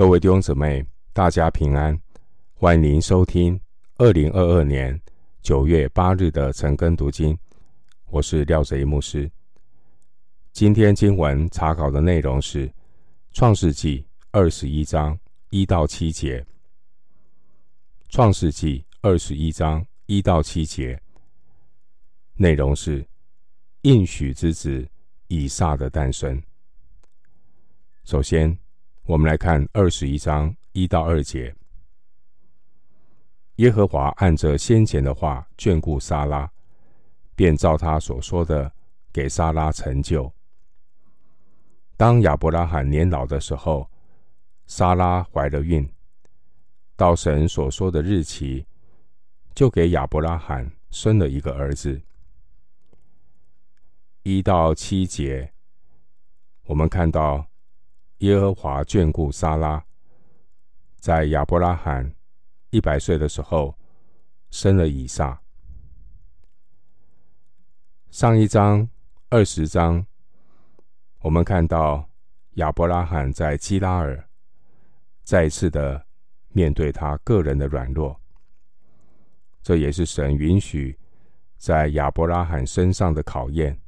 各位弟兄姊妹，大家平安！欢迎您收听二零二二年九月八日的晨更读经。我是廖泽一牧师。今天经文查考的内容是《创世纪》二十一章一到七节，《创世纪》二十一章一到七节内容是应许之子以撒的诞生。首先，我们来看二十一章一到二节。耶和华按着先前的话眷顾撒拉，便照他所说的给撒拉成就。当亚伯拉罕年老的时候，撒拉怀了孕，到神所说的日期，就给亚伯拉罕生了一个儿子。一到七节，我们看到。耶和华眷顾撒拉，在亚伯拉罕一百岁的时候，生了以撒。上一章二十章，我们看到亚伯拉罕在基拉尔再次的面对他个人的软弱，这也是神允许在亚伯拉罕身上的考验。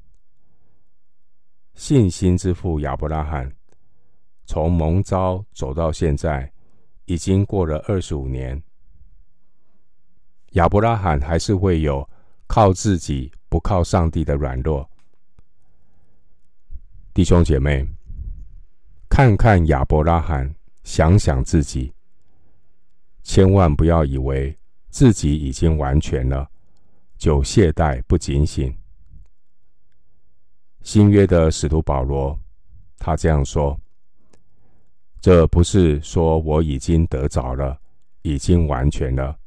信心之父亚伯拉罕。从蒙召走到现在，已经过了二十五年。亚伯拉罕还是会有靠自己不靠上帝的软弱。弟兄姐妹，看看亚伯拉罕，想想自己，千万不要以为自己已经完全了，就懈怠不警醒。新约的使徒保罗，他这样说。这不是说我已经得着了，已经完全了。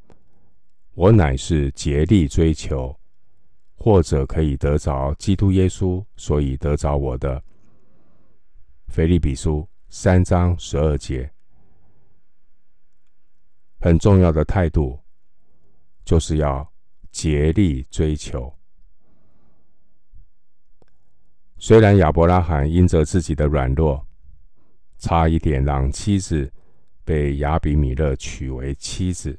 我乃是竭力追求，或者可以得着基督耶稣，所以得着我的。腓利比书三章十二节，很重要的态度，就是要竭力追求。虽然亚伯拉罕因着自己的软弱，差一点让妻子被亚比米勒娶为妻子，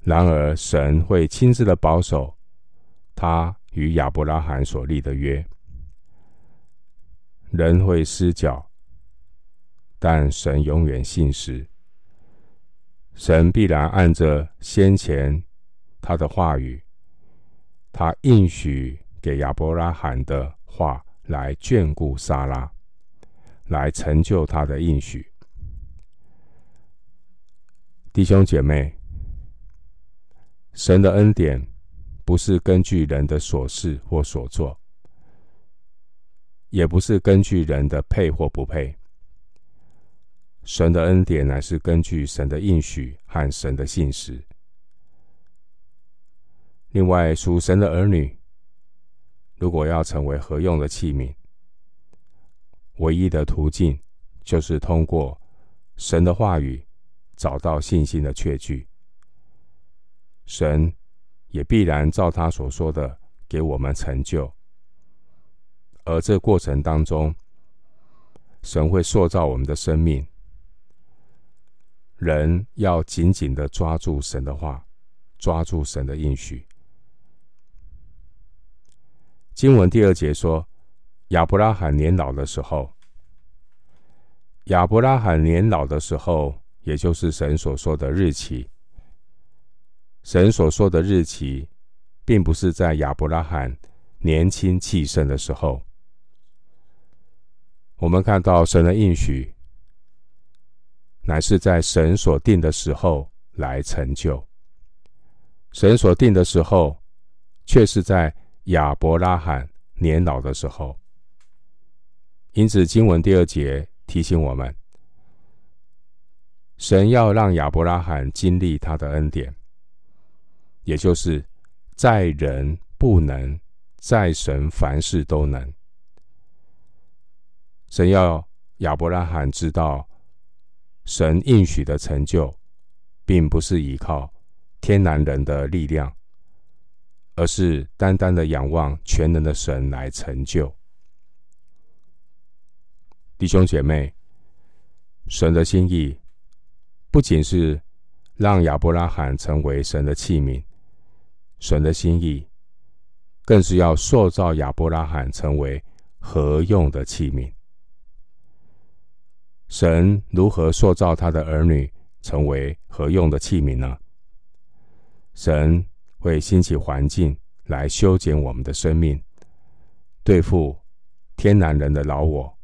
然而神会亲自的保守他与亚伯拉罕所立的约。人会失脚，但神永远信实。神必然按着先前他的话语，他应许给亚伯拉罕的话来眷顾撒拉。来成就他的应许，弟兄姐妹，神的恩典不是根据人的所事或所做，也不是根据人的配或不配。神的恩典乃是根据神的应许和神的信实。另外，属神的儿女，如果要成为合用的器皿，唯一的途径，就是通过神的话语找到信心的确据。神也必然照他所说的给我们成就。而这过程当中，神会塑造我们的生命。人要紧紧的抓住神的话，抓住神的应许。经文第二节说。亚伯拉罕年老的时候，亚伯拉罕年老的时候，也就是神所说的日期。神所说的日期，并不是在亚伯拉罕年轻气盛的时候。我们看到神的应许，乃是在神所定的时候来成就。神所定的时候，却是在亚伯拉罕年老的时候。因此，经文第二节提醒我们：神要让亚伯拉罕经历他的恩典，也就是在人不能，在神凡事都能。神要亚伯拉罕知道，神应许的成就，并不是依靠天然人的力量，而是单单的仰望全能的神来成就。弟兄姐妹，神的心意不仅是让亚伯拉罕成为神的器皿，神的心意更是要塑造亚伯拉罕成为合用的器皿。神如何塑造他的儿女成为合用的器皿呢？神会兴起环境来修剪我们的生命，对付天然人的老我。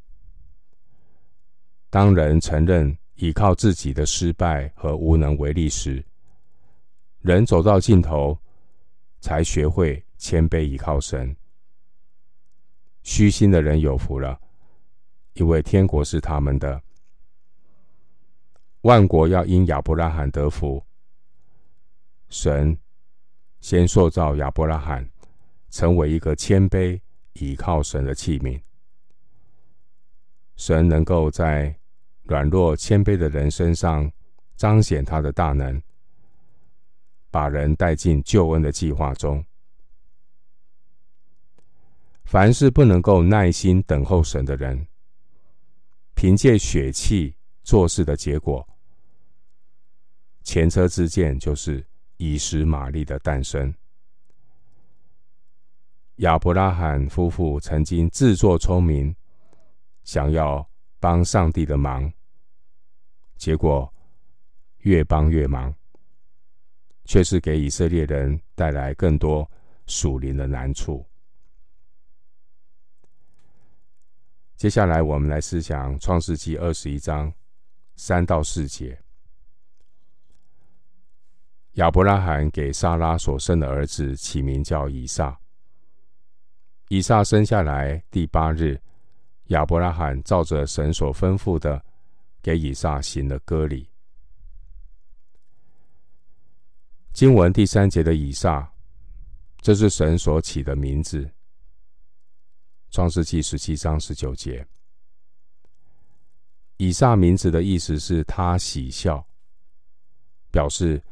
当人承认依靠自己的失败和无能为力时，人走到尽头，才学会谦卑依靠神。虚心的人有福了，因为天国是他们的。万国要因亚伯拉罕得福。神先塑造亚伯拉罕，成为一个谦卑倚靠神的器皿。神能够在软弱谦卑的人身上彰显他的大能，把人带进救恩的计划中。凡是不能够耐心等候神的人，凭借血气做事的结果，前车之鉴就是以实玛利的诞生。亚伯拉罕夫妇曾经自作聪明，想要帮上帝的忙，结果越帮越忙，却是给以色列人带来更多属灵的难处。接下来，我们来思想创世记二十一章三到四节。亚伯拉罕给撒拉所生的儿子起名叫以撒。以撒生下来第八日，亚伯拉罕照着神所吩咐的，给以撒行了割礼。经文第三节的以撒，这是神所起的名字。创世纪十七章十九节，以撒名字的意思是他喜笑，表示。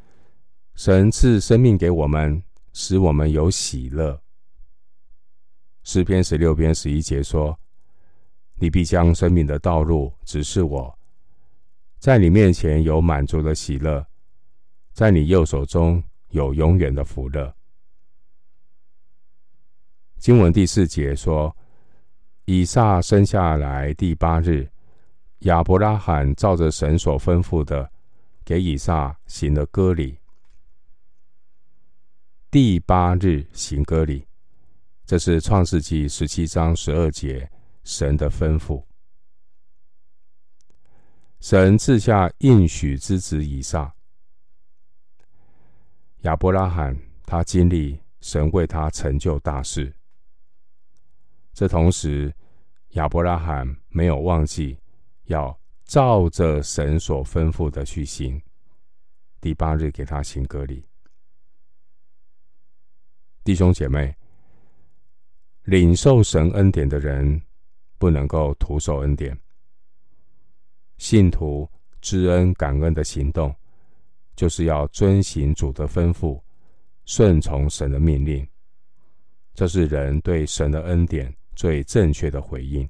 神赐生命给我们，使我们有喜乐。诗篇十六篇十一节说：“你必将生命的道路指示我，在你面前有满足的喜乐，在你右手中有永远的福乐。”经文第四节说：“以撒生下来第八日，亚伯拉罕照着神所吩咐的，给以撒行了割礼。”第八日行割礼，这是创世纪十七章十二节神的吩咐。神赐下应许之子以撒，亚伯拉罕他经历神为他成就大事。这同时，亚伯拉罕没有忘记要照着神所吩咐的去行。第八日给他行割礼。弟兄姐妹，领受神恩典的人不能够徒受恩典。信徒知恩感恩的行动，就是要遵行主的吩咐，顺从神的命令。这是人对神的恩典最正确的回应。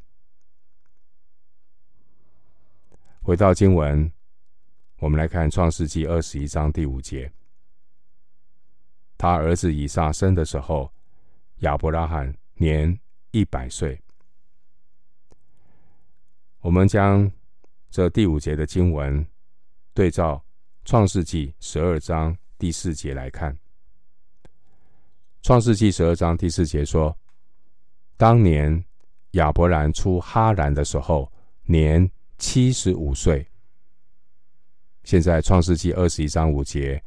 回到经文，我们来看创世记二十一章第五节。他儿子以撒生的时候，亚伯拉罕年一百岁。我们将这第五节的经文对照创世纪十二章第四节来看。创世纪十二章第四节说：“当年亚伯兰出哈兰的时候，年七十五岁。”现在创世纪二十一章五节，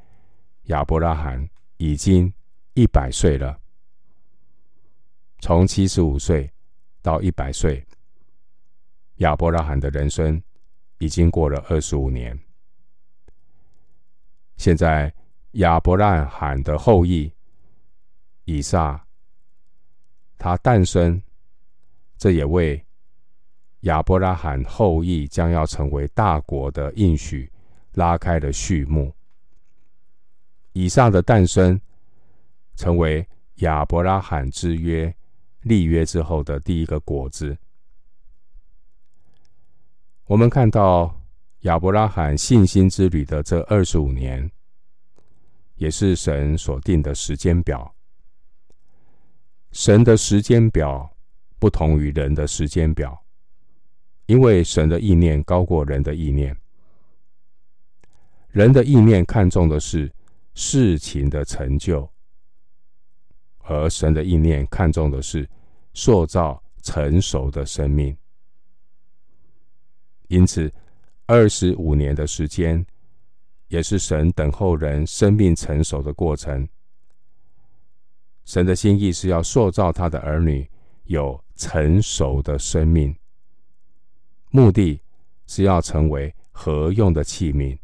亚伯拉罕。已经一百岁了。从七十五岁到一百岁，亚伯拉罕的人生已经过了二十五年。现在亚伯拉罕的后裔以撒，他诞生，这也为亚伯拉罕后裔将要成为大国的应许拉开了序幕。以撒的诞生，成为亚伯拉罕之约立约之后的第一个果子。我们看到亚伯拉罕信心之旅的这二十五年，也是神所定的时间表。神的时间表不同于人的时间表，因为神的意念高过人的意念。人的意念看重的是事情的成就，而神的意念看重的是塑造成熟的生命。因此，二十五年的时间，也是神等候人生命成熟的过程。神的心意是要塑造他的儿女有成熟的生命，目的是要成为合用的器皿，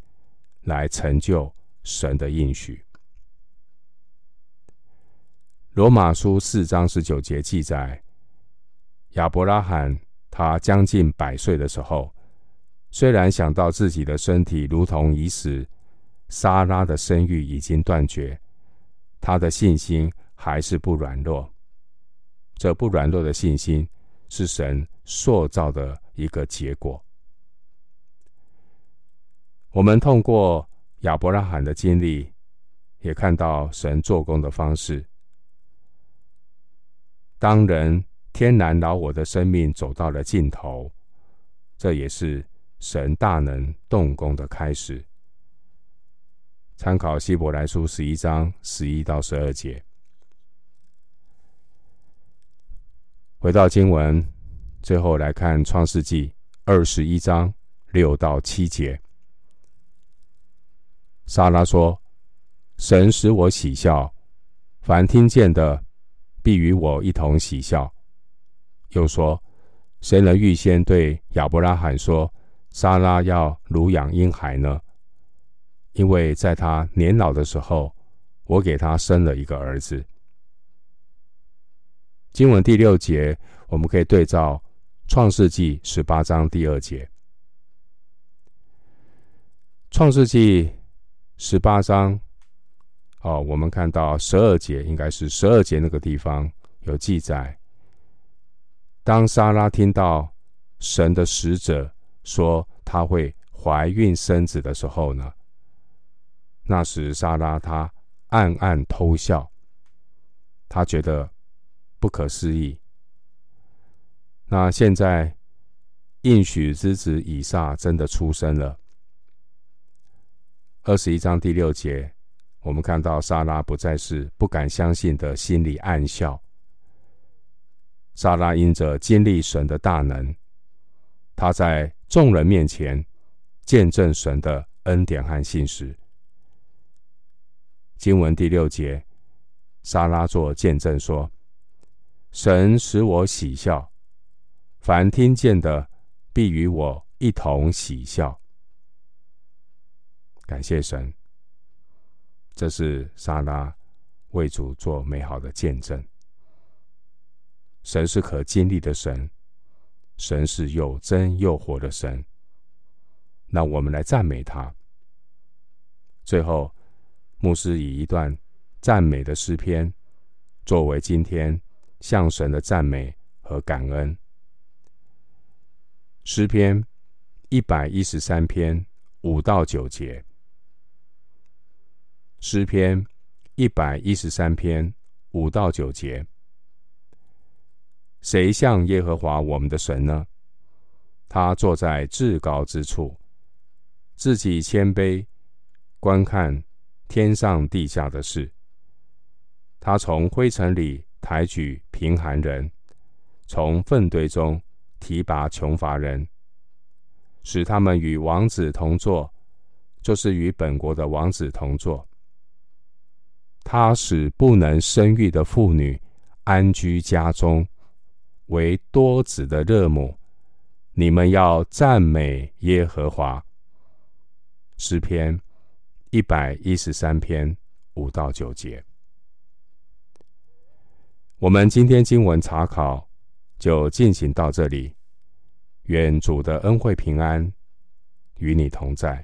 来成就神的应许。罗马书四章十九节记载，亚伯拉罕他将近百岁的时候，虽然想到自己的身体如同已死，撒拉的生育已经断绝，他的信心。还是不软弱，这不软弱的信心是神塑造的一个结果。我们通过亚伯拉罕的经历，也看到神做工的方式。当人天然老我的生命走到了尽头，这也是神大能动工的开始。参考希伯来书十一章十一到十二节。回到经文，最后来看创世纪二十一章六到七节。撒拉说：“神使我喜笑，凡听见的必与我一同喜笑。”又说：“谁能预先对亚伯拉罕说，莎拉要乳养婴孩呢？因为在他年老的时候，我给他生了一个儿子。”经文第六节，我们可以对照创世纪十八章第二节。创世纪十八章，哦，我们看到十二节，应该是十二节那个地方有记载。当莎拉听到神的使者说她会怀孕生子的时候呢，那时莎拉她暗暗偷笑，她觉得。不可思议。那现在应许之子以撒真的出生了。二十一章第六节，我们看到莎拉不再是不敢相信的心里暗笑。莎拉因着经历神的大能，他在众人面前见证神的恩典和信实。经文第六节，撒拉作见证说。神使我喜笑，凡听见的必与我一同喜笑。感谢神，这是撒拉为主做美好的见证。神是可经历的神，神是又真又活的神。那我们来赞美他。最后，牧师以一段赞美的诗篇作为今天。向神的赞美和感恩。诗篇一百一十三篇五到九节。诗篇一百一十三篇五到九节。谁像耶和华我们的神呢？他坐在至高之处，自己谦卑，观看天上地下的事。他从灰尘里。抬举贫寒人，从粪堆中提拔穷乏人，使他们与王子同坐，就是与本国的王子同坐。他使不能生育的妇女安居家中，为多子的热母。你们要赞美耶和华。诗篇一百一十三篇五到九节。我们今天经文查考就进行到这里，愿主的恩惠平安与你同在。